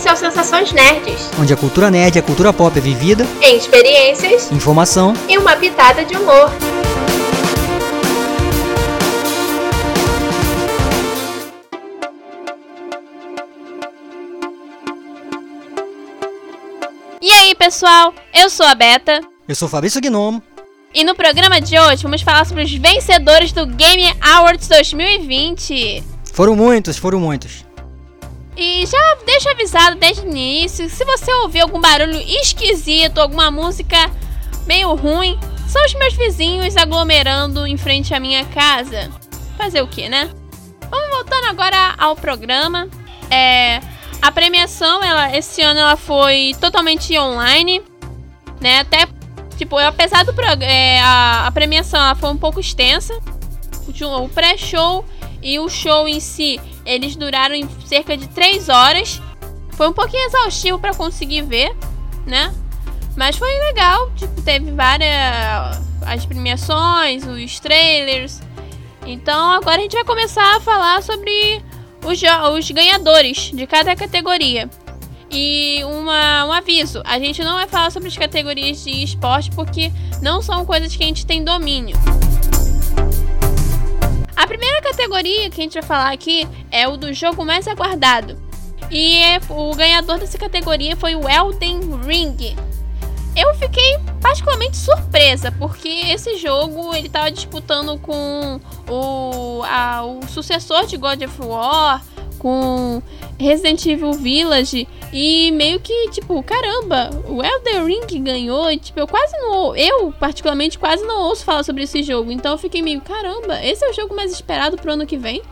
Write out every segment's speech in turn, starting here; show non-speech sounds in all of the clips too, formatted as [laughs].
Esse é o Sensações Nerds, onde a cultura nerd e a cultura pop é vivida em experiências, informação e uma pitada de humor. E aí, pessoal? Eu sou a Beta. Eu sou Fabrício Gnomo. E no programa de hoje vamos falar sobre os vencedores do Game Awards 2020. Foram muitos, foram muitos. E já deixa avisado desde o início, se você ouvir algum barulho esquisito, alguma música meio ruim, são os meus vizinhos aglomerando em frente à minha casa. Fazer o que, né? Vamos voltando agora ao programa. É, a premiação, ela, esse ano ela foi totalmente online, né? Até Tipo, apesar do é, a, a premiação ela foi um pouco extensa, o pré-show e o show em si, eles duraram em cerca de 3 horas. Foi um pouquinho exaustivo para conseguir ver, né? Mas foi legal, tipo, teve várias as premiações, os trailers. Então agora a gente vai começar a falar sobre os, os ganhadores de cada categoria. E uma, um aviso: a gente não vai falar sobre as categorias de esporte porque não são coisas que a gente tem domínio. A primeira categoria que a gente vai falar aqui é o do jogo mais aguardado. E o ganhador dessa categoria foi o Elden Ring. Eu fiquei particularmente surpresa, porque esse jogo ele estava disputando com o, a, o sucessor de God of War, com Resident Evil Village e meio que, tipo, caramba, o Elden Ring ganhou e, tipo, eu quase não, eu particularmente quase não ouço falar sobre esse jogo, então eu fiquei meio, caramba, esse é o jogo mais esperado pro ano que vem?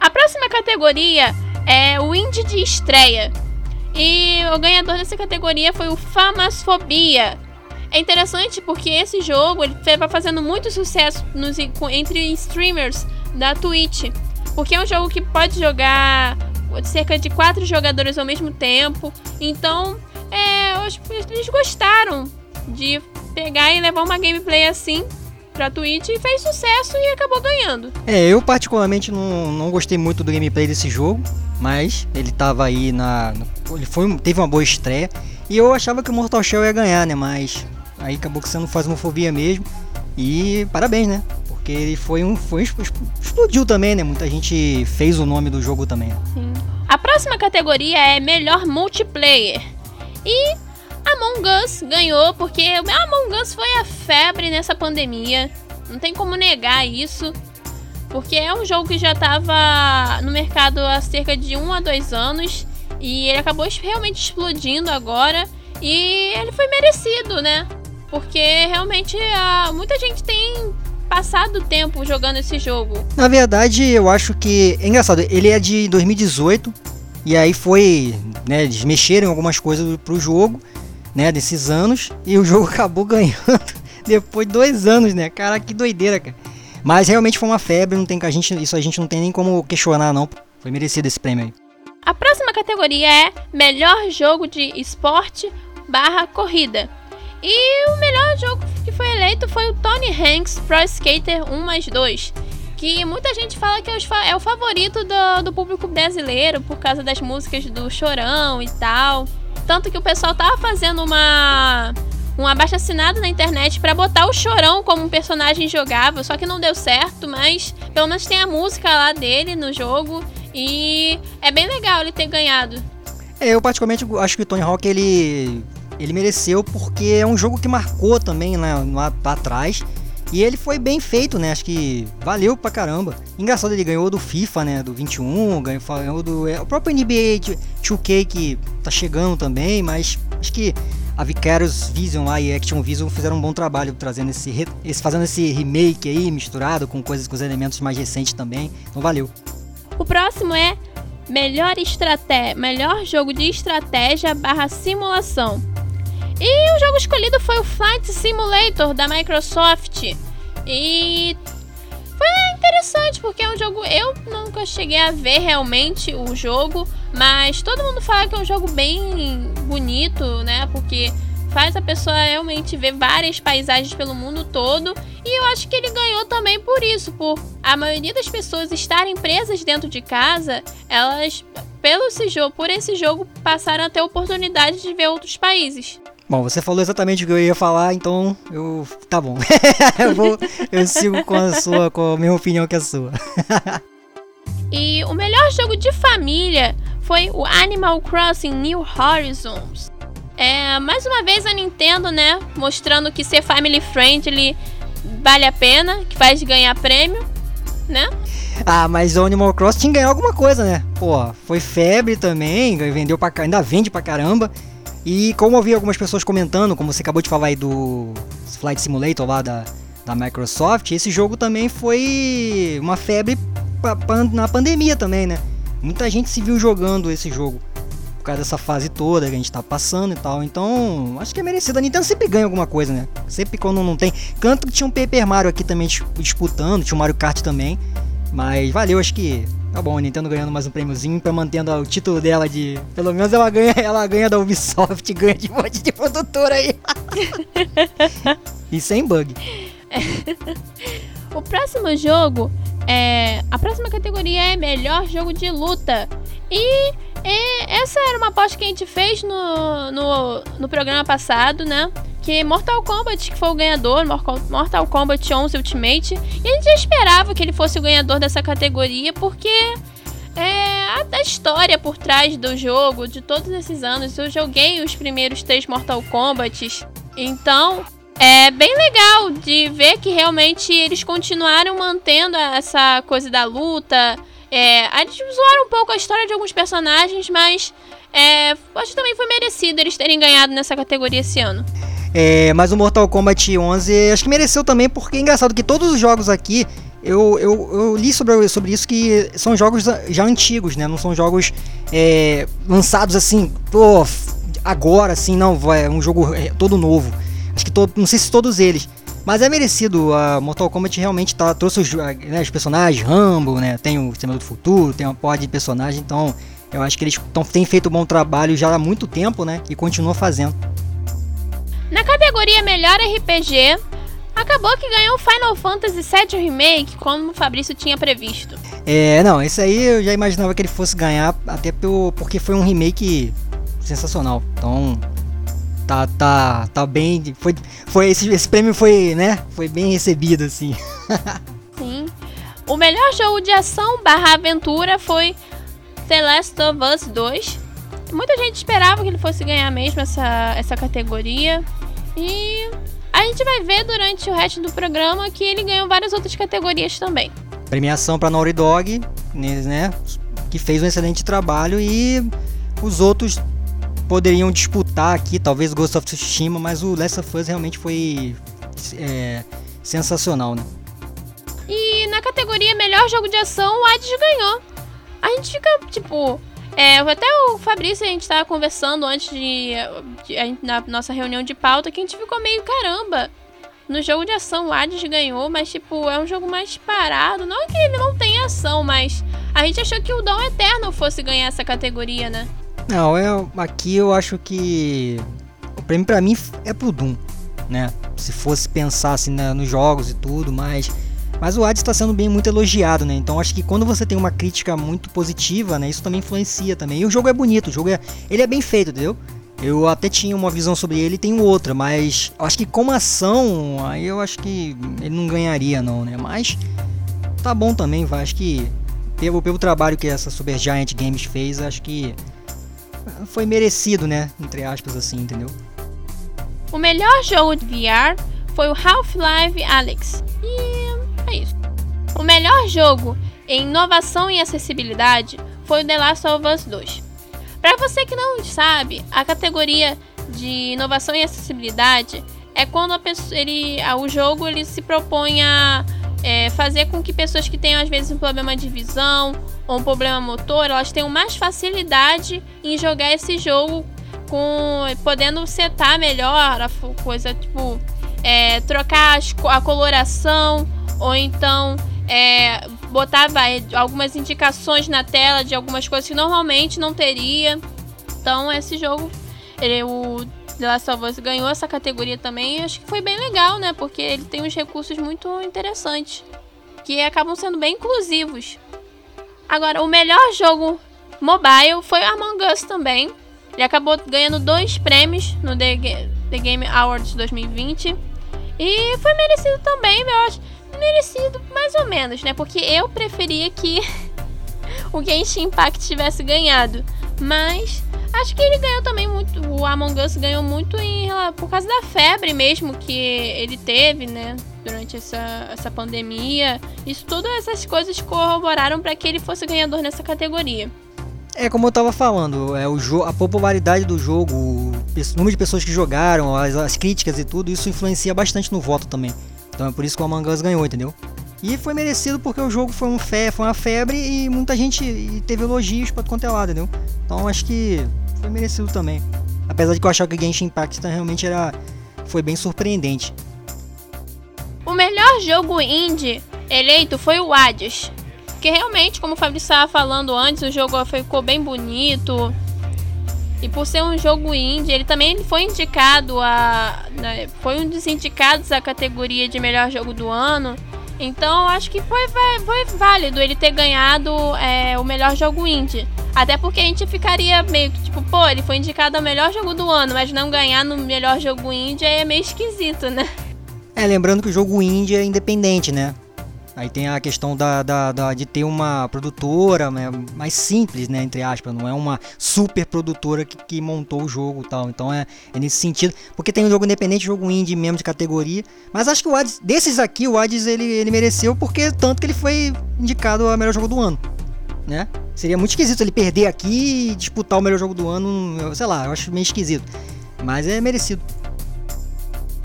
A próxima categoria é o Indie de estreia. E o ganhador dessa categoria foi o Famasfobia. É interessante porque esse jogo ele vai fazendo muito sucesso nos, entre streamers da Twitch. Porque é um jogo que pode jogar cerca de quatro jogadores ao mesmo tempo. Então, é, eles gostaram de pegar e levar uma gameplay assim pra Twitch e fez sucesso e acabou ganhando. É, eu particularmente não, não gostei muito do gameplay desse jogo, mas ele tava aí na. Ele foi, teve uma boa estreia. E eu achava que o Mortal Shell ia ganhar, né? Mas aí acabou que sendo Fasmofobia mesmo. E parabéns, né? Porque ele foi um. Foi, explodiu também, né? Muita gente fez o nome do jogo também. Sim. A próxima categoria é melhor multiplayer. E Among Us ganhou porque Among Us foi a febre nessa pandemia. Não tem como negar isso. Porque é um jogo que já estava no mercado há cerca de um a dois anos. E ele acabou realmente explodindo agora. E ele foi merecido, né? Porque realmente a, muita gente tem passado tempo jogando esse jogo. Na verdade, eu acho que. É engraçado, ele é de 2018. E aí foi. Né, eles mexeram algumas coisas pro jogo, né? Desses anos. E o jogo [laughs] acabou ganhando [laughs] depois de dois anos, né? Cara, que doideira, cara. Mas realmente foi uma febre, não tem a gente, isso a gente não tem nem como questionar, não. Foi merecido esse prêmio aí. A próxima categoria é Melhor Jogo de Esporte barra Corrida. E o melhor jogo que foi eleito foi o Tony Hanks Pro Skater 1 mais 2. Que muita gente fala que é, é o favorito do, do público brasileiro por causa das músicas do Chorão e tal. Tanto que o pessoal tava fazendo uma um abaixo assinado na internet para botar o Chorão como um personagem jogável, só que não deu certo, mas pelo menos tem a música lá dele no jogo e é bem legal ele ter ganhado. É, eu particularmente acho que o Tony Hawk ele ele mereceu porque é um jogo que marcou também né, lá, lá atrás. E ele foi bem feito, né? Acho que valeu pra caramba. Engraçado, ele ganhou do FIFA, né? Do 21, ganhou, do. É, o próprio NBA 2K que tá chegando também, mas acho que a Vicarious Vision lá e Action Vision fizeram um bom trabalho trazendo esse, esse fazendo esse remake aí misturado com coisas com os elementos mais recentes também. Então valeu. O próximo é melhor estratégia, melhor jogo de estratégia barra simulação. E o jogo escolhido foi o Flight Simulator da Microsoft. E foi interessante porque é um jogo. Eu nunca cheguei a ver realmente o jogo, mas todo mundo fala que é um jogo bem bonito, né? Porque faz a pessoa realmente ver várias paisagens pelo mundo todo. E eu acho que ele ganhou também por isso, por a maioria das pessoas estarem presas dentro de casa, elas, pelo esse jogo, por esse jogo, passaram a ter oportunidade de ver outros países. Bom, você falou exatamente o que eu ia falar, então eu. Tá bom. [laughs] eu, vou, eu sigo com a sua, com a mesma opinião que a sua. [laughs] e o melhor jogo de família foi o Animal Crossing New Horizons. É, mais uma vez a Nintendo, né, mostrando que ser family friendly vale a pena, que faz ganhar prêmio, né? Ah, mas o Animal Crossing ganhou alguma coisa, né? Pô, foi febre também, vendeu pra, ainda vende pra caramba. E como eu vi algumas pessoas comentando, como você acabou de falar aí do Flight Simulator lá da, da Microsoft, esse jogo também foi uma febre na pandemia também, né? Muita gente se viu jogando esse jogo por causa dessa fase toda que a gente tá passando e tal. Então, acho que é merecido. A Nintendo sempre ganha alguma coisa, né? Sempre quando não tem. Canto que tinha um Paper Mario aqui também disputando, tinha um Mario Kart também. Mas valeu, acho que tá bom, a Nintendo ganhando mais um prêmiozinho, pra mantendo o título dela de. Pelo menos ela ganha, [laughs] ela ganha da Ubisoft, [laughs] ganha de um monte de produtora aí. [laughs] e sem bug. o próximo jogo é. A próxima categoria é melhor jogo de luta. E é, essa era uma aposta que a gente fez no, no, no programa passado, né? Que Mortal Kombat que foi o ganhador, Mortal Kombat 11 Ultimate. E a gente já esperava que ele fosse o ganhador dessa categoria, porque é, a, história por trás do jogo, de todos esses anos. Eu joguei os primeiros três Mortal Kombat. Então, é bem legal de ver que realmente eles continuaram mantendo essa coisa da luta, é, a gente zoaram um pouco a história de alguns personagens, mas é, acho que também foi merecido eles terem ganhado nessa categoria esse ano. É, mas o Mortal Kombat 11 acho que mereceu também, porque é engraçado que todos os jogos aqui eu, eu, eu, li sobre, sobre isso que são jogos já antigos, né? Não são jogos é, lançados assim, agora assim, não, é um jogo é, todo novo. Acho que não sei se todos eles. Mas é merecido, a Mortal Kombat realmente tá, trouxe os, né, os personagens, Rambo, né? Tem o Exterminador do Futuro, tem uma porra de personagem, então eu acho que eles tão, têm feito um bom trabalho já há muito tempo, né? E continuam fazendo. Na categoria Melhor RPG, acabou que ganhou Final Fantasy VII Remake, como o Fabrício tinha previsto. É, não, esse aí eu já imaginava que ele fosse ganhar, até porque foi um remake sensacional. Então, tá, tá, tá bem. Foi, foi esse, esse prêmio foi, né? Foi bem recebido, assim. [laughs] Sim. O melhor jogo de ação barra aventura foi The Last of Us 2. Muita gente esperava que ele fosse ganhar mesmo essa, essa categoria. E a gente vai ver durante o resto do programa que ele ganhou várias outras categorias também. Premiação para Naughty Dog, né? Que fez um excelente trabalho e os outros poderiam disputar aqui, talvez Ghost of Tsushima, mas o Last of Us realmente foi é, sensacional, né? E na categoria Melhor Jogo de Ação, o Hades ganhou. A gente fica, tipo... É, até o Fabrício, a gente tava conversando antes de, de, Na nossa reunião de pauta, que a gente ficou meio caramba. No jogo de ação, o Hades ganhou, mas, tipo, é um jogo mais parado. Não que ele não tenha ação, mas a gente achou que o Dom Eterno fosse ganhar essa categoria, né? Não, eu, aqui eu acho que o prêmio para mim é pro Doom, né? Se fosse pensar assim né, nos jogos e tudo, mas mas o Hades está sendo bem muito elogiado, né? Então acho que quando você tem uma crítica muito positiva, né, isso também influencia também. E o jogo é bonito, o jogo é ele é bem feito, entendeu? Eu até tinha uma visão sobre ele e tenho outra, mas acho que como ação, aí eu acho que ele não ganharia não, né? Mas tá bom também, vai. Acho que pelo, pelo trabalho que essa Super Giant Games fez, acho que foi merecido, né? Entre aspas, assim, entendeu? O melhor jogo de VR foi o Half-Life Alyx. E é isso. O melhor jogo em inovação e acessibilidade foi o The Last of Us 2. Para você que não sabe, a categoria de inovação e acessibilidade é quando a pessoa, ele, o jogo ele se propõe a é, fazer com que pessoas que tenham às vezes um problema de visão ou um problema motor, elas tenham mais facilidade em jogar esse jogo com podendo setar melhor a coisa, tipo, é, trocar a coloração ou então é, botar vai, algumas indicações na tela de algumas coisas que normalmente não teria. Então esse jogo, ele, o The Last of Us ganhou essa categoria também, acho que foi bem legal, né? Porque ele tem uns recursos muito interessantes, que acabam sendo bem inclusivos. Agora, o melhor jogo mobile foi Among Us também. Ele acabou ganhando dois prêmios no The, The Game Awards 2020. E foi merecido também, eu acho. Merecido mais ou menos, né? Porque eu preferia que [laughs] o Genshin Impact tivesse ganhado. Mas acho que ele ganhou também muito. O Among Us ganhou muito em, por causa da febre mesmo que ele teve, né? Durante essa, essa pandemia. Isso, todas essas coisas corroboraram para que ele fosse ganhador nessa categoria. É como eu tava falando, é o a popularidade do jogo, o número de pessoas que jogaram, as, as, críticas e tudo, isso influencia bastante no voto também. Então é por isso que o Among Us ganhou, entendeu? E foi merecido porque o jogo foi, um fe, foi uma febre e muita gente teve elogios pra quanto é lado, entendeu? Então acho que foi merecido também. Apesar de que eu achava que Genshin Impact realmente era, foi bem surpreendente. O melhor jogo indie eleito foi o Hades. Porque realmente, como o Fabrício estava falando antes, o jogo ficou bem bonito. E por ser um jogo indie, ele também foi indicado a. Né, foi um dos indicados à categoria de melhor jogo do ano. Então acho que foi, foi válido ele ter ganhado é, o melhor jogo indie. Até porque a gente ficaria meio que tipo, pô, ele foi indicado ao melhor jogo do ano, mas não ganhar no melhor jogo indie é meio esquisito, né? É, lembrando que o jogo indie é independente, né? Aí tem a questão da, da, da, de ter uma produtora né, mais simples, né, entre aspas, não é uma super produtora que, que montou o jogo tal. Então é, é, nesse sentido. Porque tem um jogo independente, jogo indie mesmo de categoria. Mas acho que o Hades, desses aqui, o Hades ele, ele mereceu porque tanto que ele foi indicado a melhor jogo do ano. Né? Seria muito esquisito ele perder aqui e disputar o melhor jogo do ano, sei lá, eu acho meio esquisito. Mas é merecido.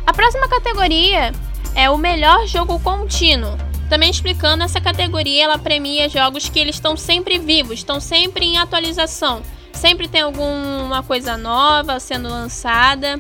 A próxima categoria é o melhor jogo contínuo. Também explicando, essa categoria ela premia jogos que eles estão sempre vivos, estão sempre em atualização. Sempre tem alguma coisa nova sendo lançada.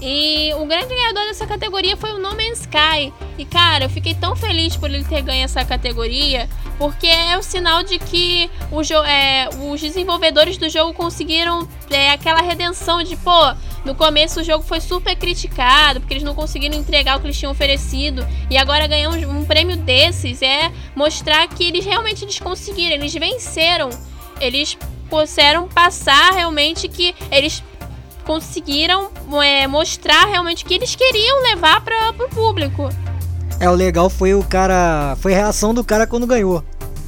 E o grande ganhador dessa categoria foi o No Man's Sky. E cara, eu fiquei tão feliz por ele ter ganho essa categoria, porque é o sinal de que o é, os desenvolvedores do jogo conseguiram é, aquela redenção de, pô, no começo o jogo foi super criticado, porque eles não conseguiram entregar o que eles tinham oferecido. E agora ganhar um, um prêmio desses é mostrar que eles realmente eles conseguiram, eles venceram. Eles puderam passar realmente que eles conseguiram é, mostrar realmente o que eles queriam levar para o público. É, o legal foi o cara. Foi a reação do cara quando ganhou.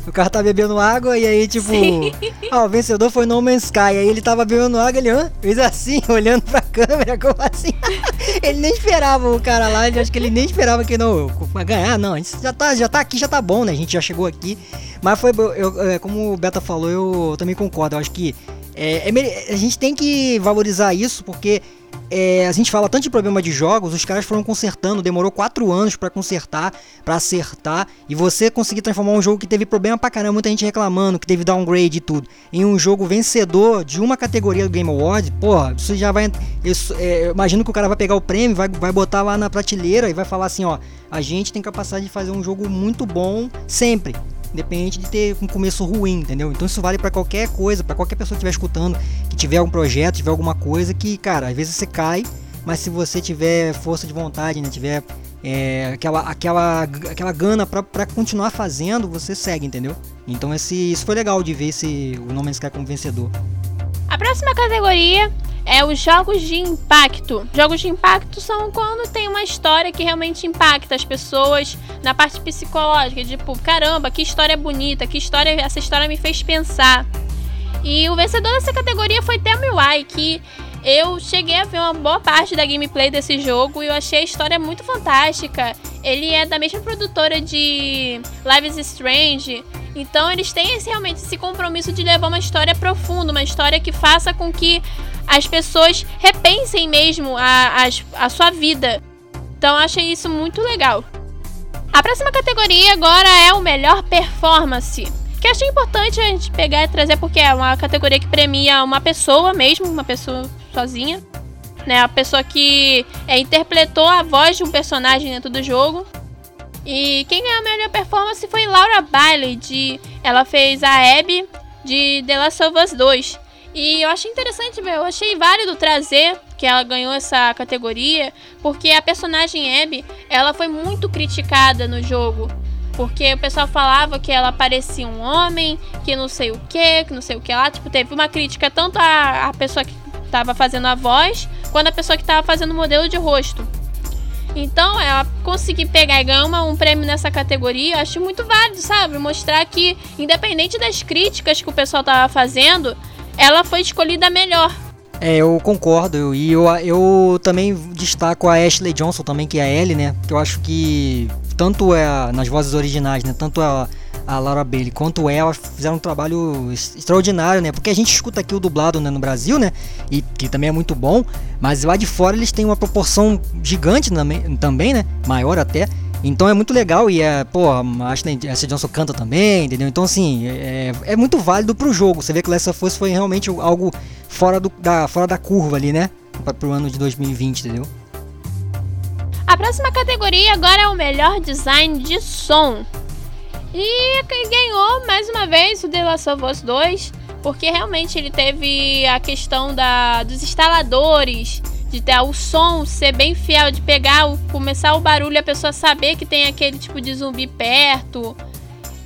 O cara tá bebendo água e aí, tipo. Sim. [laughs] Ah, o vencedor foi No Man's Sky. Aí ele tava bebendo água, ele ah, fez assim, [laughs] olhando pra câmera, como assim? [laughs] ele nem esperava o cara lá, acho que ele nem esperava que não. Ganhar, não. A gente já tá, já tá aqui, já tá bom, né? A gente já chegou aqui. Mas foi. Eu, é, como o Beta falou, eu também concordo. Eu acho que. É, é, a gente tem que valorizar isso porque é, a gente fala tanto de problema de jogos, os caras foram consertando, demorou 4 anos para consertar, para acertar, e você conseguir transformar um jogo que teve problema pra caramba, muita gente reclamando, que teve downgrade e tudo, em um jogo vencedor de uma categoria do Game Awards, porra, isso já vai. Isso, é, imagino que o cara vai pegar o prêmio, vai, vai botar lá na prateleira e vai falar assim: ó, a gente tem capacidade de fazer um jogo muito bom sempre independente de ter um começo ruim, entendeu? Então isso vale para qualquer coisa, para qualquer pessoa que estiver escutando, que tiver algum projeto, tiver alguma coisa que, cara, às vezes você cai, mas se você tiver força de vontade, né, tiver é, aquela, aquela, aquela gana para continuar fazendo, você segue, entendeu? Então esse, isso foi legal de ver esse, o No Man's Sky como vencedor. A próxima categoria é os jogos de impacto. Jogos de impacto são quando tem uma história que realmente impacta as pessoas na parte psicológica, tipo, caramba, que história bonita, que história, essa história me fez pensar. E o vencedor dessa categoria foi Tell Me que eu cheguei a ver uma boa parte da gameplay desse jogo e eu achei a história muito fantástica. Ele é da mesma produtora de Life is Strange, então eles têm esse, realmente esse compromisso de levar uma história profunda, uma história que faça com que as pessoas repensem mesmo a, a, a sua vida. Então achei isso muito legal. A próxima categoria agora é o melhor performance. Que achei importante a gente pegar e trazer porque é uma categoria que premia uma pessoa mesmo, uma pessoa sozinha. Né, a pessoa que é, interpretou a voz de um personagem dentro do jogo. E quem ganhou a melhor performance foi Laura Bailey, de ela fez a Abby de The Last of Us 2. E eu achei interessante, eu achei válido trazer que ela ganhou essa categoria, porque a personagem Abby, ela foi muito criticada no jogo. Porque o pessoal falava que ela parecia um homem, que não sei o que, que não sei o que lá. Tipo, teve uma crítica tanto a, a pessoa que estava fazendo a voz, quanto a pessoa que estava fazendo o modelo de rosto. Então, ela conseguir pegar e ganhar um prêmio nessa categoria, eu acho muito válido, sabe? Mostrar que, independente das críticas que o pessoal tava fazendo, ela foi escolhida melhor. É, eu concordo. E eu, eu também destaco a Ashley Johnson também, que é a Ellie, né? Que eu acho que tanto é nas vozes originais, né? Tanto a, a Laura Bailey quanto ela fizeram um trabalho extraordinário, né? Porque a gente escuta aqui o dublado né, no Brasil, né? E que também é muito bom, mas lá de fora eles têm uma proporção gigante também, né? Maior até. Então é muito legal e é, pô, a Ashley Johnson canta também, entendeu? Então assim, é, é muito válido pro jogo. Você vê que Last of Us foi realmente algo fora, do, da, fora da curva ali, né? Pro ano de 2020, entendeu? A próxima categoria agora é o melhor design de som. E ganhou mais uma vez o The Last of Us 2, porque realmente ele teve a questão da, dos instaladores, de ter o som ser bem fiel, de pegar, o, começar o barulho e a pessoa saber que tem aquele tipo de zumbi perto.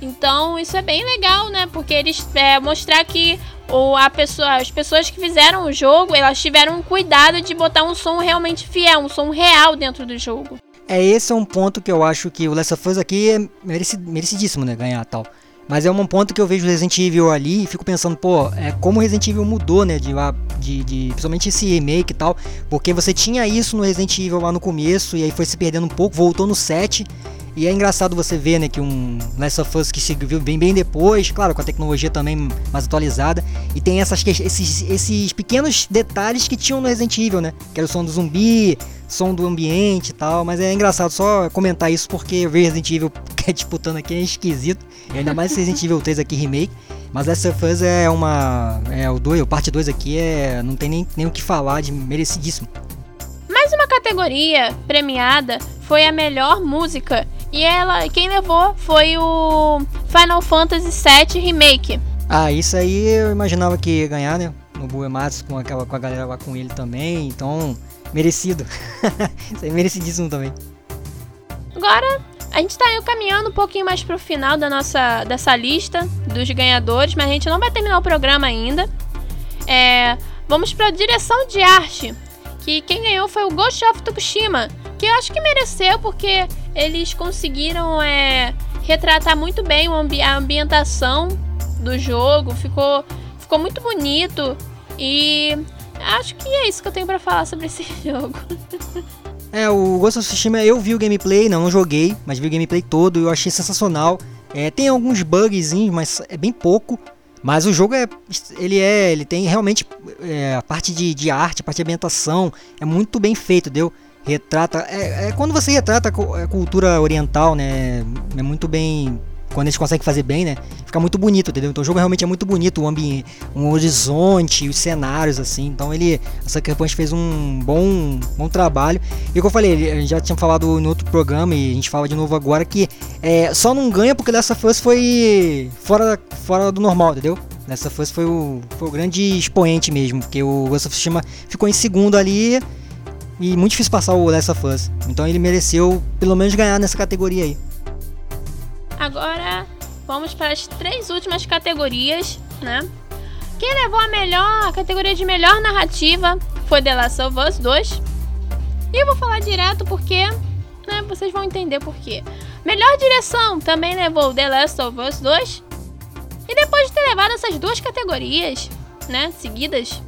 Então isso é bem legal, né? Porque eles é, mostrar que ou a pessoa, as pessoas que fizeram o jogo, elas tiveram cuidado de botar um som realmente fiel, um som real dentro do jogo. É esse é um ponto que eu acho que o Last of Us aqui é merecidíssimo, né, ganhar tal. Mas é um ponto que eu vejo Resident Evil ali e fico pensando, pô, é como Resident Evil mudou, né, de, de, de principalmente esse remake e tal, porque você tinha isso no Resident Evil lá no começo e aí foi se perdendo um pouco, voltou no 7 e é engraçado você ver, né, que um Last of Us que se viu bem, bem depois, claro, com a tecnologia também mais atualizada, e tem essas, esses, esses pequenos detalhes que tinham no Resident Evil, né, que era o som do zumbi, som do ambiente e tal, mas é engraçado só comentar isso porque ver Resident Evil [laughs] é disputando aqui é esquisito, e ainda mais Resident Evil 3 aqui remake, mas Last of Us é uma, é o 2, o parte 2 aqui é, não tem nem, nem o que falar de merecidíssimo. Mais uma categoria premiada foi a melhor música e ela, quem levou foi o Final Fantasy VII Remake. Ah, isso aí eu imaginava que ia ganhar, né? No Buematsu com, aquela, com a galera lá com ele também, então merecido. [laughs] isso aí é merecidíssimo também. Agora, a gente tá caminhando um pouquinho mais pro final da nossa dessa lista dos ganhadores, mas a gente não vai terminar o programa ainda. É, vamos pra direção de arte, que quem ganhou foi o Ghost of Tsushima, que eu acho que mereceu porque eles conseguiram é, retratar muito bem a ambientação do jogo, ficou, ficou muito bonito e acho que é isso que eu tenho para falar sobre esse [laughs] jogo. É, o Ghost of Tsushima eu vi o gameplay, não, não joguei, mas vi o gameplay todo e eu achei sensacional. É, tem alguns bugzinhos, mas é bem pouco. Mas o jogo é. Ele é. Ele tem realmente. É, a parte de, de arte, a parte de ambientação é muito bem feito, deu? Retrata. É, é, quando você retrata a cultura oriental, né? É muito bem. Quando eles conseguem fazer bem, né? Fica muito bonito, entendeu? Então o jogo realmente é muito bonito, o ambiente, um horizonte, os cenários, assim. Então ele. A Sucker Punch fez um bom, bom trabalho. E como eu falei, a gente já tinha falado no outro programa e a gente fala de novo agora que é, só não ganha porque dessa Us foi fora, fora do normal, entendeu? Dessa Us foi o, foi o grande expoente mesmo, porque o Ghost of Tsushima ficou em segundo ali e muito difícil passar o Last of Us. Então ele mereceu pelo menos ganhar nessa categoria aí. Agora vamos para as três últimas categorias, né? Quem levou a melhor a categoria de melhor narrativa foi The Last of Us 2. E eu vou falar direto porque, né, vocês vão entender por quê. Melhor direção também levou The Last of Us 2. E depois de ter levado essas duas categorias, né, seguidas,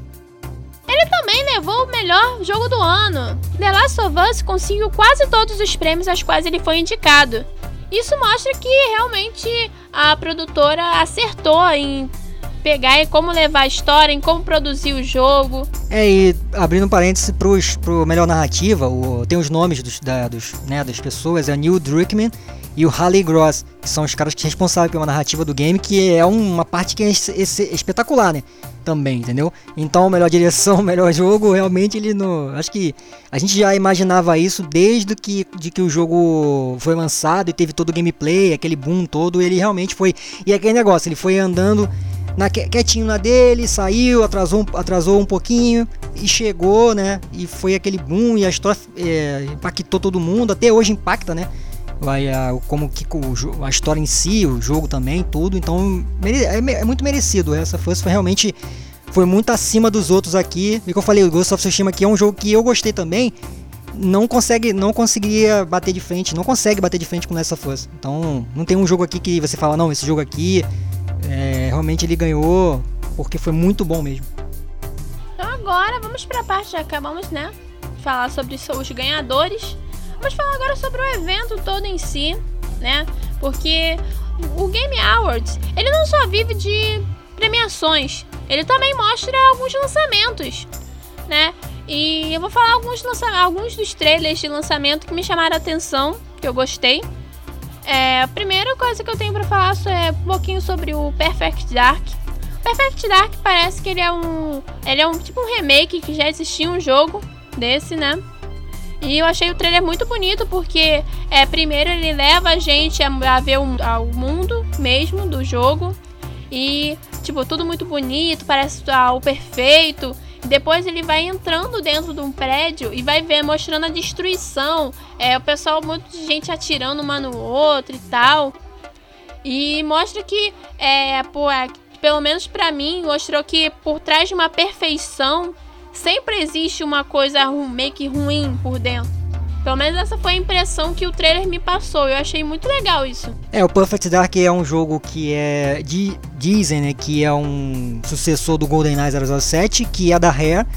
ele também levou o melhor jogo do ano. The Last of Us conseguiu quase todos os prêmios aos quais ele foi indicado. Isso mostra que realmente a produtora acertou em pegar e como levar a história, em como produzir o jogo. É, e abrindo um parênteses pros, pro melhor narrativa, o, tem os nomes dos, da, dos, né, das pessoas, é Neil Druckmann e o Harley Gross, que são os caras que responsáveis pela narrativa do game, que é uma parte que é espetacular, né? Também, entendeu? Então, melhor direção, [laughs] melhor jogo, realmente ele não. Acho que a gente já imaginava isso desde que, de que o jogo foi lançado e teve todo o gameplay, aquele boom todo, ele realmente foi. E aquele negócio, ele foi andando na, quietinho na dele, saiu, atrasou, atrasou um pouquinho e chegou, né? E foi aquele boom e a história é, impactou todo mundo, até hoje impacta, né? Vai, a, como que a história em si, o jogo também, tudo. Então é, é muito merecido. Essa foi, foi realmente foi muito acima dos outros aqui. E que eu falei, o Ghost of Tsushima aqui é um jogo que eu gostei também. Não consegue, não conseguiria bater de frente, não consegue bater de frente com essa força. Então, não tem um jogo aqui que você fala, não, esse jogo aqui é, realmente ele ganhou porque foi muito bom mesmo. Então agora vamos para a parte, acabamos, né? Falar sobre os ganhadores. Vamos falar agora sobre o evento todo em si, né? Porque o Game Awards, ele não só vive de premiações, ele também mostra alguns lançamentos, né? E eu vou falar alguns, alguns dos trailers de lançamento que me chamaram a atenção, que eu gostei. É, a primeira coisa que eu tenho para falar é um pouquinho sobre o Perfect Dark. Perfect Dark parece que ele é um, ele é um tipo um remake que já existia um jogo desse, né? E eu achei o trailer muito bonito porque é primeiro ele leva a gente a, a ver o, mundo mesmo do jogo e tipo tudo muito bonito, parece ah, o perfeito. Depois ele vai entrando dentro de um prédio e vai ver, mostrando a destruição. É, o pessoal, muito de gente atirando uma no outro e tal. E mostra que, é, pô, é, pelo menos para mim, mostrou que por trás de uma perfeição sempre existe uma coisa meio que ruim por dentro. Pelo menos essa foi a impressão que o trailer me passou. Eu achei muito legal isso. É, o Perfect Dark é um jogo que é. De, dizem, né? Que é um sucessor do GoldenEye 007, que é da Rare.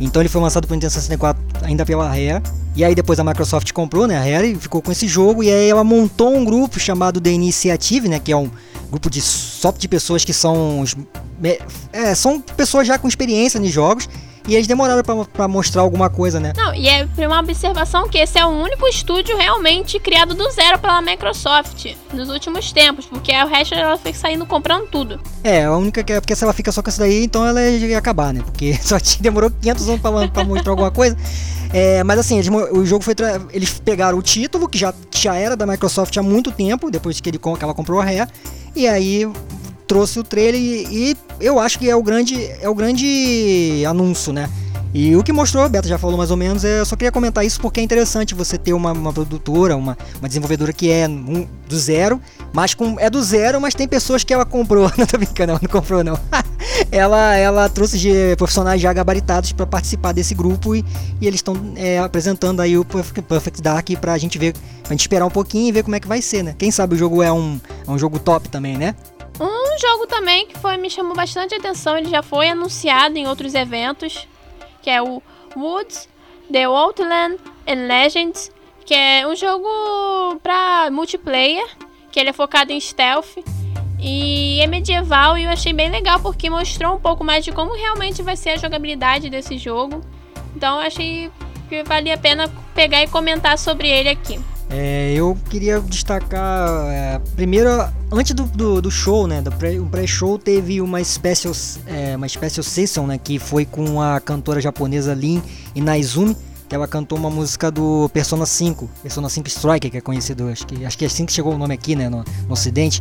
Então ele foi lançado para o Nintendo 64 ainda pela Rare. E aí depois a Microsoft comprou, né, a Rare, e ficou com esse jogo. E aí ela montou um grupo chamado The Initiative, né, que é um grupo de só de pessoas que são é, são pessoas já com experiência em jogos e eles demoraram para mostrar alguma coisa, né? Não, e é uma observação que esse é o único estúdio realmente criado do zero pela Microsoft nos últimos tempos, porque o resto ela fica saindo comprando tudo. É, a única que é porque se ela fica só com isso daí, então ela ia acabar, né? Porque [laughs] só demorou 500 anos pra, pra mostrar alguma coisa. É, mas assim, eles, o jogo foi. Eles pegaram o título, que já, já era da Microsoft há muito tempo, depois que, ele, que ela comprou a Rare, e aí trouxe o trailer e, e, eu acho que é o grande é o grande anúncio, né? E o que mostrou, a Beta já falou mais ou menos, eu só queria comentar isso porque é interessante você ter uma, uma produtora, uma, uma desenvolvedora que é um, do zero, mas com, é do zero, mas tem pessoas que ela comprou. [laughs] Não tô brincando, ela não comprou não. [laughs] ela, ela trouxe de profissionais já gabaritados para participar desse grupo e, e eles estão é, apresentando aí o Perfect Dark pra gente ver, pra gente esperar um pouquinho e ver como é que vai ser, né? Quem sabe o jogo é um, é um jogo top também, né? Um jogo também que foi, me chamou bastante atenção, ele já foi anunciado em outros eventos, que é o Woods, The Outland and Legends, que é um jogo para multiplayer, que ele é focado em stealth e é medieval e eu achei bem legal porque mostrou um pouco mais de como realmente vai ser a jogabilidade desse jogo. Então eu achei que valia a pena pegar e comentar sobre ele aqui. É, eu queria destacar é, primeiro antes do, do, do, show, né, do pré, o pré-show teve uma special é, uma special session, né, que foi com a cantora japonesa Lin Inaizumi, que ela cantou uma música do Persona 5, Persona 5 Striker, que é conhecido, acho que acho que é assim que chegou o nome aqui, né, no, no ocidente,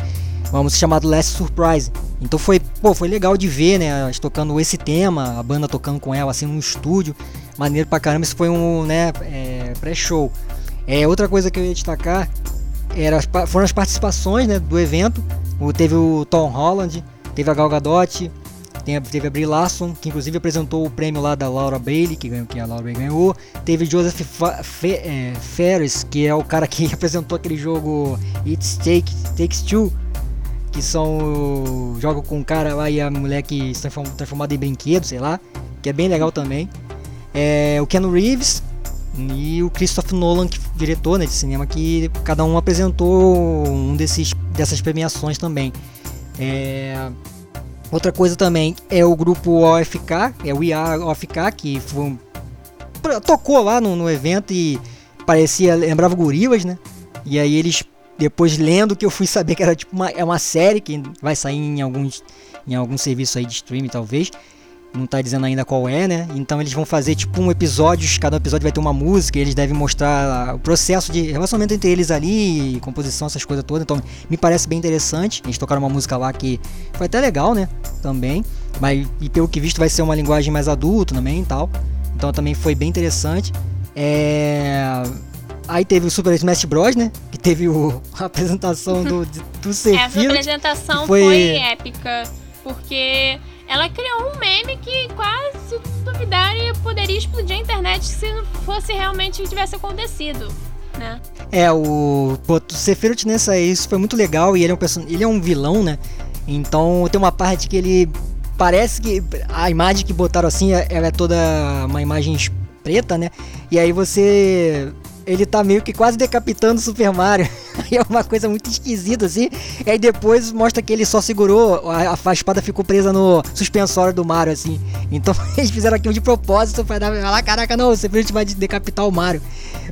uma música chamada Last Surprise. Então foi, pô, foi legal de ver, né, tocando esse tema, a banda tocando com ela assim no estúdio, maneiro pra caramba, isso foi um, né, é, pré-show. É, outra coisa que eu ia destacar era, foram as participações né, do evento. O, teve o Tom Holland, teve a Gal Gadot, teve a Brie Larson, que inclusive apresentou o prêmio lá da Laura Bailey, que, ganhou, que a Laura Bailey ganhou. Teve Joseph Fe é, Ferris, que é o cara que [laughs] apresentou aquele jogo It Take, Takes Two, que são jogo com o cara lá e a mulher que está transformada em brinquedo, sei lá, que é bem legal também. É, o Ken Reeves, e o Christopher Nolan, que diretor né, de cinema, que cada um apresentou um desses dessas premiações também. É... Outra coisa também é o grupo OFK, é o IA OFK, que foi, tocou lá no, no evento e parecia lembrava gorilas, né? E aí eles depois lendo que eu fui saber que era tipo uma, é uma série que vai sair em alguns em algum serviço aí de streaming talvez não tá dizendo ainda qual é, né? Então eles vão fazer tipo um episódio, cada episódio vai ter uma música, e eles devem mostrar o processo de relacionamento entre eles ali, composição, essas coisas todas. Então me parece bem interessante. Eles tocaram uma música lá que foi até legal, né? também. Mas e pelo que visto vai ser uma linguagem mais adulta também e tal. Então também foi bem interessante. É... Aí teve o Super Smash Bros, né? Que teve o... [laughs] a apresentação do, do Sephiroth. Essa apresentação foi... foi épica. Porque ela criou um meme que quase, se duvidarem, poderia explodir a internet se fosse realmente tivesse acontecido. Né? É, o, o Sephiroth nessa isso foi muito legal e ele é um person... ele é um vilão, né? Então tem uma parte que ele parece que a imagem que botaram assim, ela é toda uma imagem preta, né? E aí você ele tá meio que quase decapitando o Super Mario. [laughs] é uma coisa muito esquisita, assim. E aí depois mostra que ele só segurou, a, a espada ficou presa no suspensório do Mario, assim. Então [laughs] eles fizeram aquilo de propósito pra dar lá, caraca, não, você vai decapitar o Mario.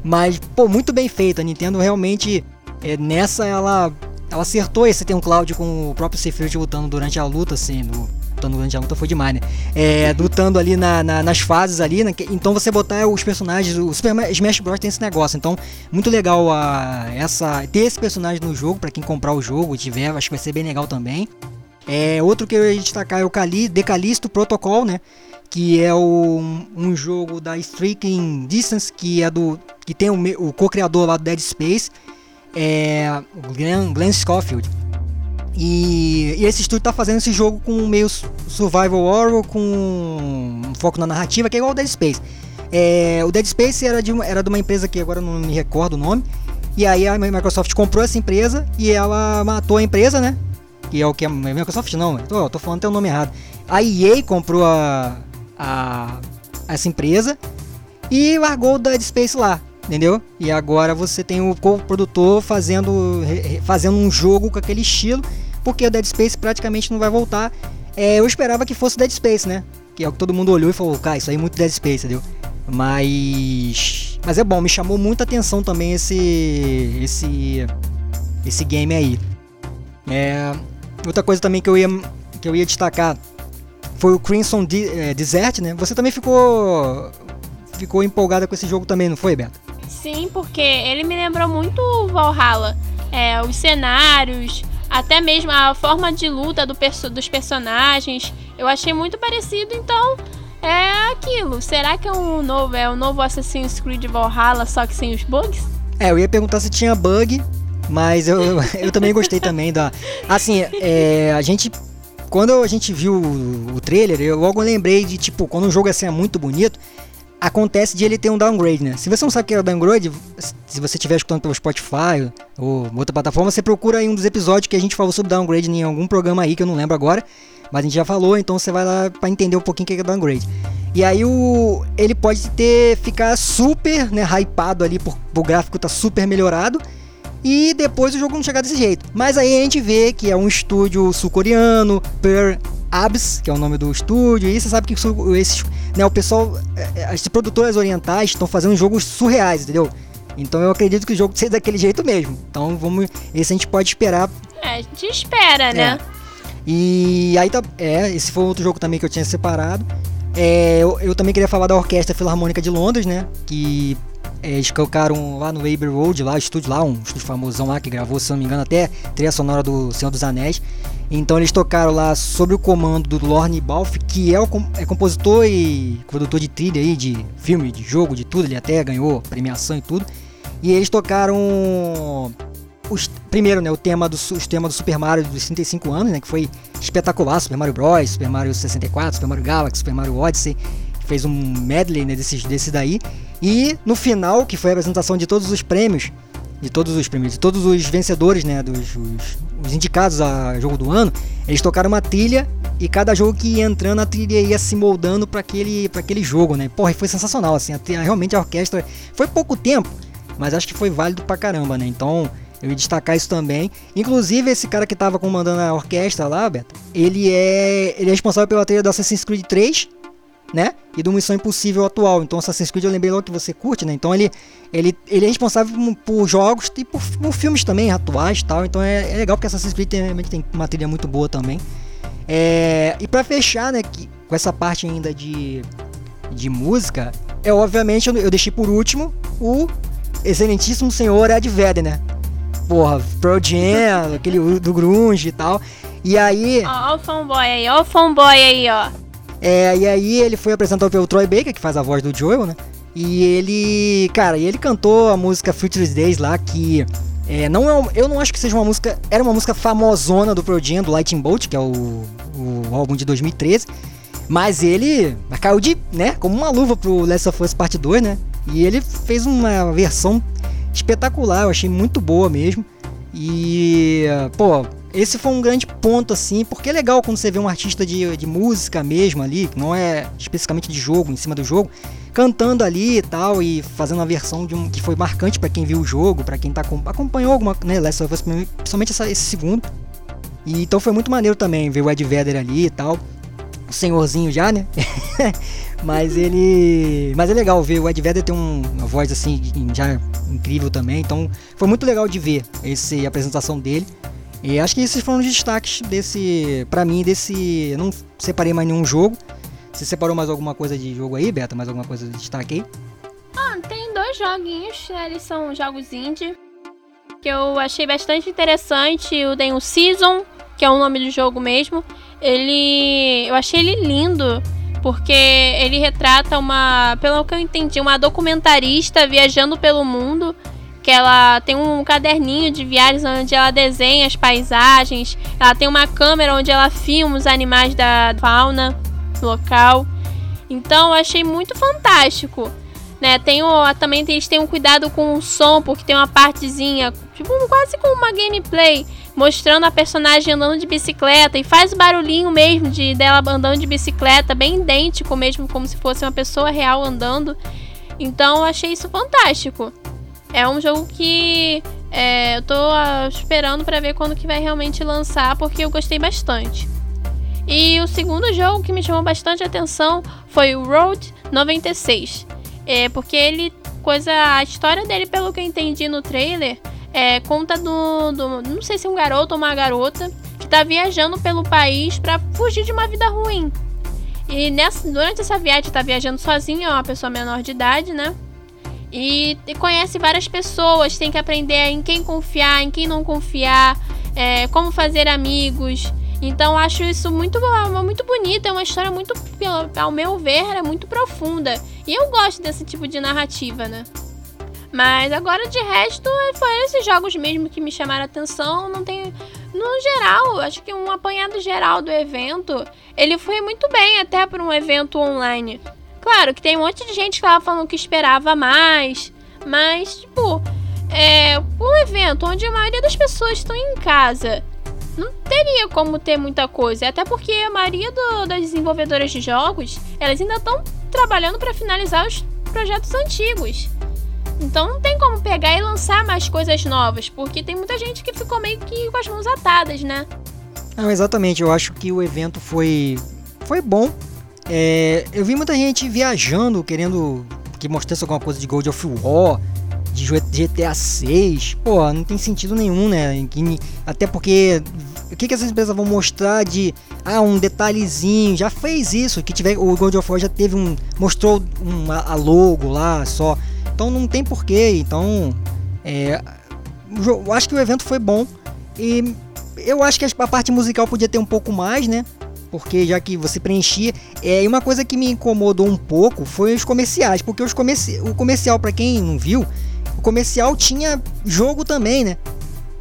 Mas, pô, muito bem feito. A Nintendo realmente, é, nessa, ela, ela acertou esse tem um Cloud com o próprio Sephiroth lutando durante a luta, assim, no, lutando durante a luta foi demais, né? É, lutando ali na, na, nas fases ali, né? Então você botar os personagens, o Super Smash Bros tem esse negócio, então muito legal a, essa, ter esse personagem no jogo, para quem comprar o jogo, tiver, acho que vai ser bem legal também. É, outro que eu ia destacar é o Cali, Decalisto Protocol, né? Que é o, um jogo da Striking Distance, que é do. que tem o, o co-criador lá do Dead Space, é, o Glenn, Glenn Schofield. E, e, esse estúdio tá fazendo esse jogo com meio survival horror, com foco na narrativa, que é igual o Dead Space. É, o Dead Space era de, era de uma empresa que agora não me recordo o nome. E aí a Microsoft comprou essa empresa e ela matou a empresa, né? Que é o que a Microsoft não, tô, tô falando até o nome errado. A EA comprou a, a, essa empresa e largou o Dead Space lá entendeu? E agora você tem o co-produtor fazendo, fazendo um jogo com aquele estilo, porque o Dead Space praticamente não vai voltar. É, eu esperava que fosse Dead Space, né? Que é o que todo mundo olhou e falou, cara, isso aí é muito Dead Space, entendeu? Mas. Mas é bom, me chamou muita atenção também esse. esse. esse game aí. É, outra coisa também que eu ia, que eu ia destacar foi o Crimson De é, Desert, né? Você também ficou. ficou empolgada com esse jogo também, não foi, Beto? Sim, porque ele me lembrou muito Valhalla. É, os cenários, até mesmo a forma de luta do perso dos personagens. Eu achei muito parecido, então é aquilo. Será que é um novo, é um novo Assassin's Creed Valhalla, só que sem os bugs? É, eu ia perguntar se tinha bug, mas eu, eu também gostei também da. Assim, é, a gente. Quando a gente viu o, o trailer, eu logo lembrei de, tipo, quando um jogo assim é muito bonito, acontece de ele ter um downgrade, né? Se você não sabe o que é o downgrade, se você estiver escutando pelo Spotify ou outra plataforma, você procura aí um dos episódios que a gente falou sobre downgrade em algum programa aí que eu não lembro agora, mas a gente já falou, então você vai lá para entender um pouquinho o que é downgrade. E aí o ele pode ter ficar super, né, hypado ali por o gráfico tá super melhorado e depois o jogo não chegar desse jeito. Mas aí a gente vê que é um estúdio sul-coreano, Per Abs, que é o nome do estúdio, e você sabe que esses, né, o pessoal, é, é, as produtoras orientais estão fazendo jogos surreais, entendeu? Então eu acredito que o jogo seja daquele jeito mesmo. Então vamos, esse a gente pode esperar. É, a gente espera, né? É. E aí tá, é, esse foi outro jogo também que eu tinha separado. É, eu, eu, também queria falar da Orquestra Filarmônica de Londres, né? Que é, eles colocaram lá no Abbey Road, lá, estúdio lá, um estúdio famosão lá que gravou, se não me engano, até trilha sonora do Senhor dos Anéis. Então eles tocaram lá sob o comando do Lorne Balfe, que é o é compositor e produtor de trilha aí, de filme, de jogo, de tudo, ele até ganhou premiação e tudo. E eles tocaram os, primeiro, né, o tema do, os tema do Super Mario dos 35 anos, né, que foi espetacular, Super Mario Bros, Super Mario 64, Super Mario Galaxy, Super Mario Odyssey, fez um medley, né, desses, desse daí. E no final, que foi a apresentação de todos os prêmios, de todos os prêmios, de todos os vencedores, né, dos os, os indicados a jogo do ano, eles tocaram uma trilha e cada jogo que ia entrando a trilha ia se moldando para aquele para aquele jogo, né? Porra, foi sensacional assim, a, realmente a orquestra foi pouco tempo, mas acho que foi válido pra caramba, né? Então, eu ia destacar isso também. Inclusive, esse cara que tava comandando a orquestra lá, Beto, ele é, ele é responsável pela trilha do Assassin's Creed 3 né? E do Missão Impossível atual. Então Assassin's Creed eu lembrei logo que você curte, né? Então ele, ele, ele é responsável por, jogos e por, por, filmes também atuais tal. Então é, é, legal porque Assassin's Creed tem, realmente tem uma trilha muito boa também. É, e para fechar, né, que, com essa parte ainda de, de música, é obviamente eu, eu deixei por último o excelentíssimo senhor Ed Vedder, né? Porra, Pearl Jam, aquele do grunge e tal. E aí. Ó, ó o fanboy aí, ó o fanboy aí, ó. É, e aí ele foi apresentado pelo Troy Baker, que faz a voz do Joel, né? E ele, cara, ele cantou a música Future Days lá, que é, não é, eu não acho que seja uma música, era uma música famosona do Jam, do Lightning Bolt, que é o, o álbum de 2013, mas ele caiu de, né, como uma luva pro Last of Us Part 2, né? E ele fez uma versão espetacular, eu achei muito boa mesmo. E, pô, esse foi um grande ponto, assim, porque é legal quando você vê um artista de, de música mesmo ali, que não é especificamente de jogo, em cima do jogo, cantando ali e tal, e fazendo uma versão de um que foi marcante para quem viu o jogo, para quem tá, acompanhou alguma, né, Last of Us, principalmente essa, esse segundo. E, então foi muito maneiro também ver o Ed Vedder ali e tal. O senhorzinho já, né? [laughs] mas ele. Mas é legal ver. O Ed Vedder tem um, uma voz assim, já incrível também. Então foi muito legal de ver esse, a apresentação dele. E acho que esses foram os destaques desse. para mim, desse. Não separei mais nenhum jogo. Você separou mais alguma coisa de jogo aí, Beta? Mais alguma coisa de destaque aí? Ah, tem dois joguinhos, né? eles são jogos indie. Que eu achei bastante interessante. O tem o Season, que é o nome do jogo mesmo. Ele. Eu achei ele lindo. Porque ele retrata uma. Pelo que eu entendi, uma documentarista viajando pelo mundo que ela tem um caderninho de viagens onde ela desenha as paisagens, ela tem uma câmera onde ela filma os animais da fauna local. Então eu achei muito fantástico. Né, tem o, também eles têm um cuidado com o som, porque tem uma partezinha, tipo, quase como uma gameplay, mostrando a personagem andando de bicicleta e faz o barulhinho mesmo de dela andando de bicicleta, bem idêntico mesmo, como se fosse uma pessoa real andando. Então eu achei isso fantástico. É um jogo que é, eu tô uh, esperando para ver quando que vai realmente lançar, porque eu gostei bastante. E o segundo jogo que me chamou bastante atenção foi o Road 96. É, porque ele. coisa. A história dele, pelo que eu entendi no trailer, é, conta do, do. Não sei se é um garoto ou uma garota que tá viajando pelo país para fugir de uma vida ruim. E nessa, durante essa viagem, tá viajando sozinho, é uma pessoa menor de idade, né? E conhece várias pessoas, tem que aprender em quem confiar, em quem não confiar, é, como fazer amigos. Então acho isso muito, muito bonito, é uma história muito, ao meu ver, é muito profunda. E eu gosto desse tipo de narrativa, né? Mas agora de resto, foi esses jogos mesmo que me chamaram a atenção. Não tem. No geral, acho que um apanhado geral do evento, ele foi muito bem até para um evento online. Claro que tem um monte de gente que tava falando que esperava mais, mas, tipo, é um evento onde a maioria das pessoas estão em casa. Não teria como ter muita coisa, até porque a maioria do, das desenvolvedoras de jogos, elas ainda estão trabalhando para finalizar os projetos antigos. Então não tem como pegar e lançar mais coisas novas, porque tem muita gente que ficou meio que com as mãos atadas, né? Não, exatamente. Eu acho que o evento foi foi bom é, eu vi muita gente viajando, querendo que mostrasse alguma coisa de God of War, de GTA 6. Pô, não tem sentido nenhum, né? Até porque o que, que essas empresas vão mostrar de ah, um detalhezinho? Já fez isso, que tiver o God of War já teve um mostrou um, a logo lá só. Então não tem porquê. Então, é, eu acho que o evento foi bom e eu acho que a parte musical podia ter um pouco mais, né? Porque já que você preenchia. É, e uma coisa que me incomodou um pouco foi os comerciais, porque os comerci o comercial, para quem não viu, o comercial tinha jogo também, né?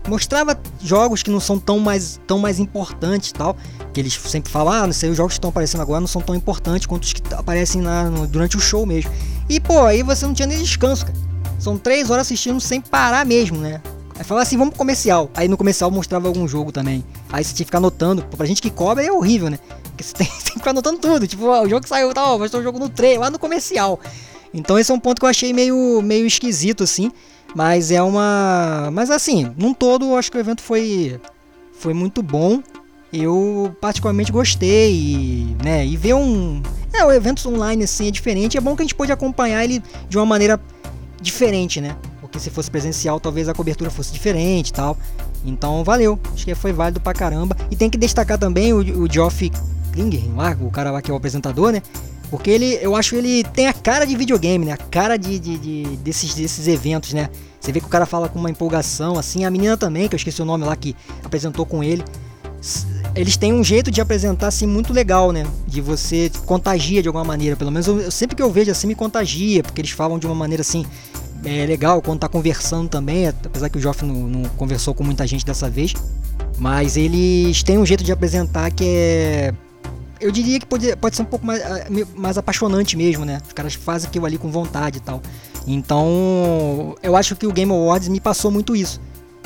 Mostrava jogos que não são tão mais, tão mais importantes tal. Que eles sempre falam, ah, não sei, os jogos que estão aparecendo agora não são tão importantes quanto os que aparecem na, no, durante o show mesmo. E pô, aí você não tinha nem descanso, cara. São três horas assistindo sem parar mesmo, né? Aí falava assim, vamos pro comercial. Aí no comercial mostrava algum jogo também. Aí você tinha que ficar anotando. Pra gente que cobra é horrível, né? Porque você [laughs] tem, tem que ficar anotando tudo. Tipo, ó, o jogo que saiu, tá, ó, vai o jogo no trailer, lá no comercial. Então esse é um ponto que eu achei meio, meio esquisito, assim. Mas é uma. Mas assim, num todo, eu acho que o evento foi. Foi muito bom. Eu particularmente gostei. E, né, e ver um. É, o evento online assim é diferente. É bom que a gente pode acompanhar ele de uma maneira diferente, né? Porque se fosse presencial, talvez a cobertura fosse diferente e tal. Então valeu, acho que foi válido pra caramba. E tem que destacar também o, o Geoff Klinger, o cara lá que é o apresentador, né? Porque ele, eu acho que ele tem a cara de videogame, né? A cara de, de, de, desses, desses eventos, né? Você vê que o cara fala com uma empolgação, assim. A menina também, que eu esqueci o nome lá, que apresentou com ele. eles têm um jeito de apresentar assim muito legal, né? De você contagia de alguma maneira. Pelo menos eu, sempre que eu vejo assim me contagia, porque eles falam de uma maneira assim é legal quando tá conversando também, apesar que o Joff não, não conversou com muita gente dessa vez. Mas eles têm um jeito de apresentar que é eu diria que pode, pode ser um pouco mais, ah, mais apaixonante mesmo, né? Os caras fazem aquilo ali com vontade e tal. Então, eu acho que o Game Awards me passou muito isso.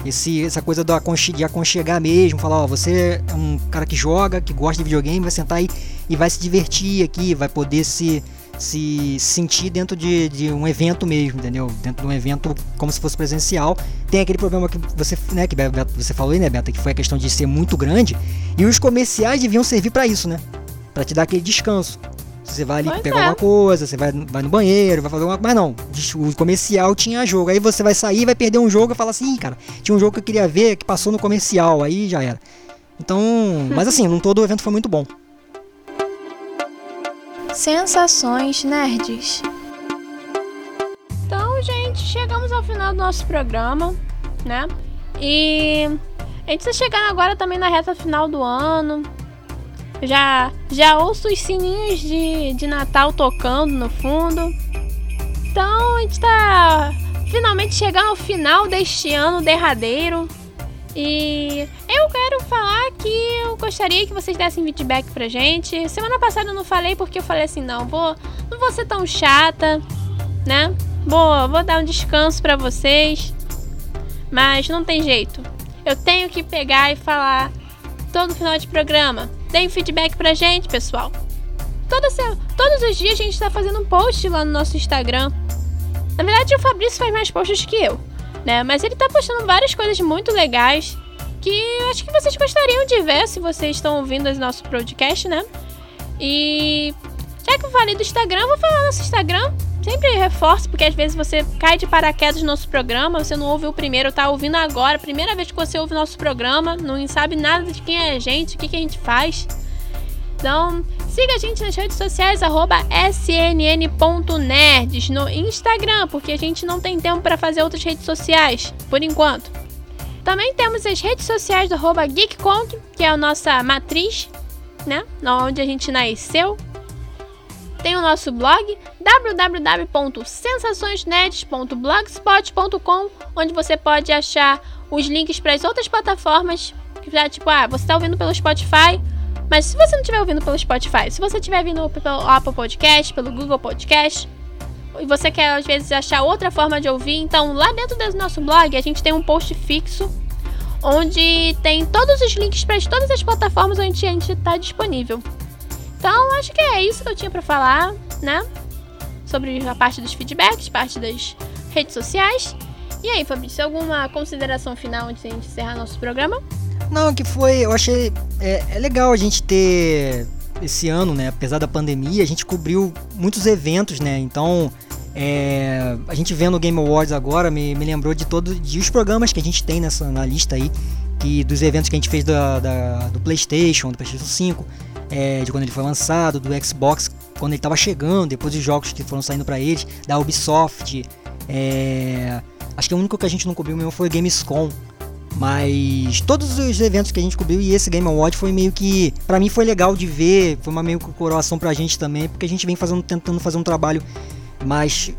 Esse, essa coisa do aconche, de aconchegar mesmo, falar, ó, você é um cara que joga, que gosta de videogame, vai sentar aí e vai se divertir aqui, vai poder se, se sentir dentro de, de um evento mesmo, entendeu? Dentro de um evento como se fosse presencial. Tem aquele problema que você, né, que você falou aí, né, Beta, que foi a questão de ser muito grande, e os comerciais deviam servir para isso, né? Para te dar aquele descanso. Você vai ali pois pegar é. alguma coisa, você vai, vai no banheiro, vai fazer alguma coisa. Mas não, o comercial tinha jogo. Aí você vai sair, vai perder um jogo e fala assim, cara, tinha um jogo que eu queria ver que passou no comercial. Aí já era. Então, mas assim, no todo o evento foi muito bom. Sensações nerds. Então, gente, chegamos ao final do nosso programa, né? E a gente está chegando agora também na reta final do ano. Já, já ouço os sininhos de, de Natal tocando no fundo. Então a gente tá finalmente chegando ao final deste ano derradeiro. E eu quero falar que eu gostaria que vocês dessem feedback pra gente. Semana passada eu não falei porque eu falei assim, não, vou, não vou ser tão chata, né? Vou, vou dar um descanso para vocês. Mas não tem jeito. Eu tenho que pegar e falar todo final de programa. Deem feedback pra gente, pessoal. Toda todos os dias a gente tá fazendo um post lá no nosso Instagram. Na verdade, o Fabrício faz mais posts que eu, né? Mas ele tá postando várias coisas muito legais que eu acho que vocês gostariam de ver se vocês estão ouvindo o nosso podcast, né? E já que eu falei do Instagram, vou falar no nosso Instagram. Sempre reforço, porque às vezes você cai de paraquedas no nosso programa, você não ouve o primeiro, tá ouvindo agora, primeira vez que você ouve o nosso programa, não sabe nada de quem é a gente, o que, que a gente faz. Então, siga a gente nas redes sociais, snn.nerds no Instagram, porque a gente não tem tempo para fazer outras redes sociais, por enquanto. Também temos as redes sociais do arroba GeekConk, que é a nossa matriz, né? Onde a gente nasceu, tem o nosso blog www.sensaçõesnerds.blogspot.com, onde você pode achar os links para as outras plataformas. Tipo, ah, você está ouvindo pelo Spotify, mas se você não estiver ouvindo pelo Spotify, se você estiver ouvindo pelo Apple Podcast, pelo Google Podcast, e você quer às vezes achar outra forma de ouvir, então lá dentro do nosso blog a gente tem um post fixo onde tem todos os links para todas as plataformas onde a gente está disponível. Então, acho que é isso que eu tinha para falar, né? Sobre a parte dos feedbacks, parte das redes sociais. E aí, Fabrício, alguma consideração final antes de encerrar nosso programa? Não, que foi, eu achei é, é legal a gente ter esse ano, né? Apesar da pandemia, a gente cobriu muitos eventos, né? Então, é, a gente vendo o Game Awards agora me, me lembrou de todos os programas que a gente tem nessa na lista aí, que dos eventos que a gente fez da, da do PlayStation, do PlayStation 5 é, de quando ele foi lançado, do Xbox quando ele estava chegando, depois dos jogos que foram saindo para eles, da Ubisoft. É, acho que o único que a gente não cobriu mesmo foi o Gamescom. Mas todos os eventos que a gente cobriu e esse Game Award foi meio que. para mim foi legal de ver, foi uma meio que coroação pra gente também, porque a gente vem fazendo, tentando fazer um trabalho mais.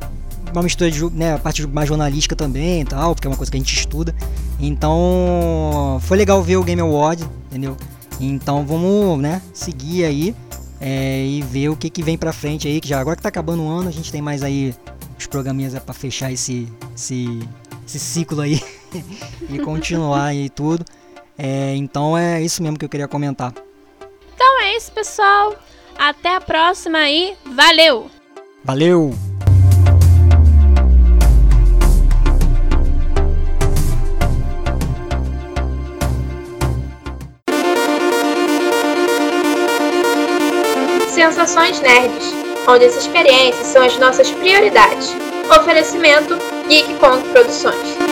Uma mistura de né, a parte mais jornalística também e tal, porque é uma coisa que a gente estuda. Então foi legal ver o Game Award, entendeu? Então vamos, né, seguir aí é, e ver o que, que vem pra frente aí, que já agora que tá acabando o ano, a gente tem mais aí os programinhas é para fechar esse, esse, esse ciclo aí [laughs] [laughs] e continuar e tudo. É, então é isso mesmo que eu queria comentar. Então é isso, pessoal. Até a próxima aí. Valeu! Valeu! Sensações Nerds, onde as experiências são as nossas prioridades. Oferecimento Geek Produções.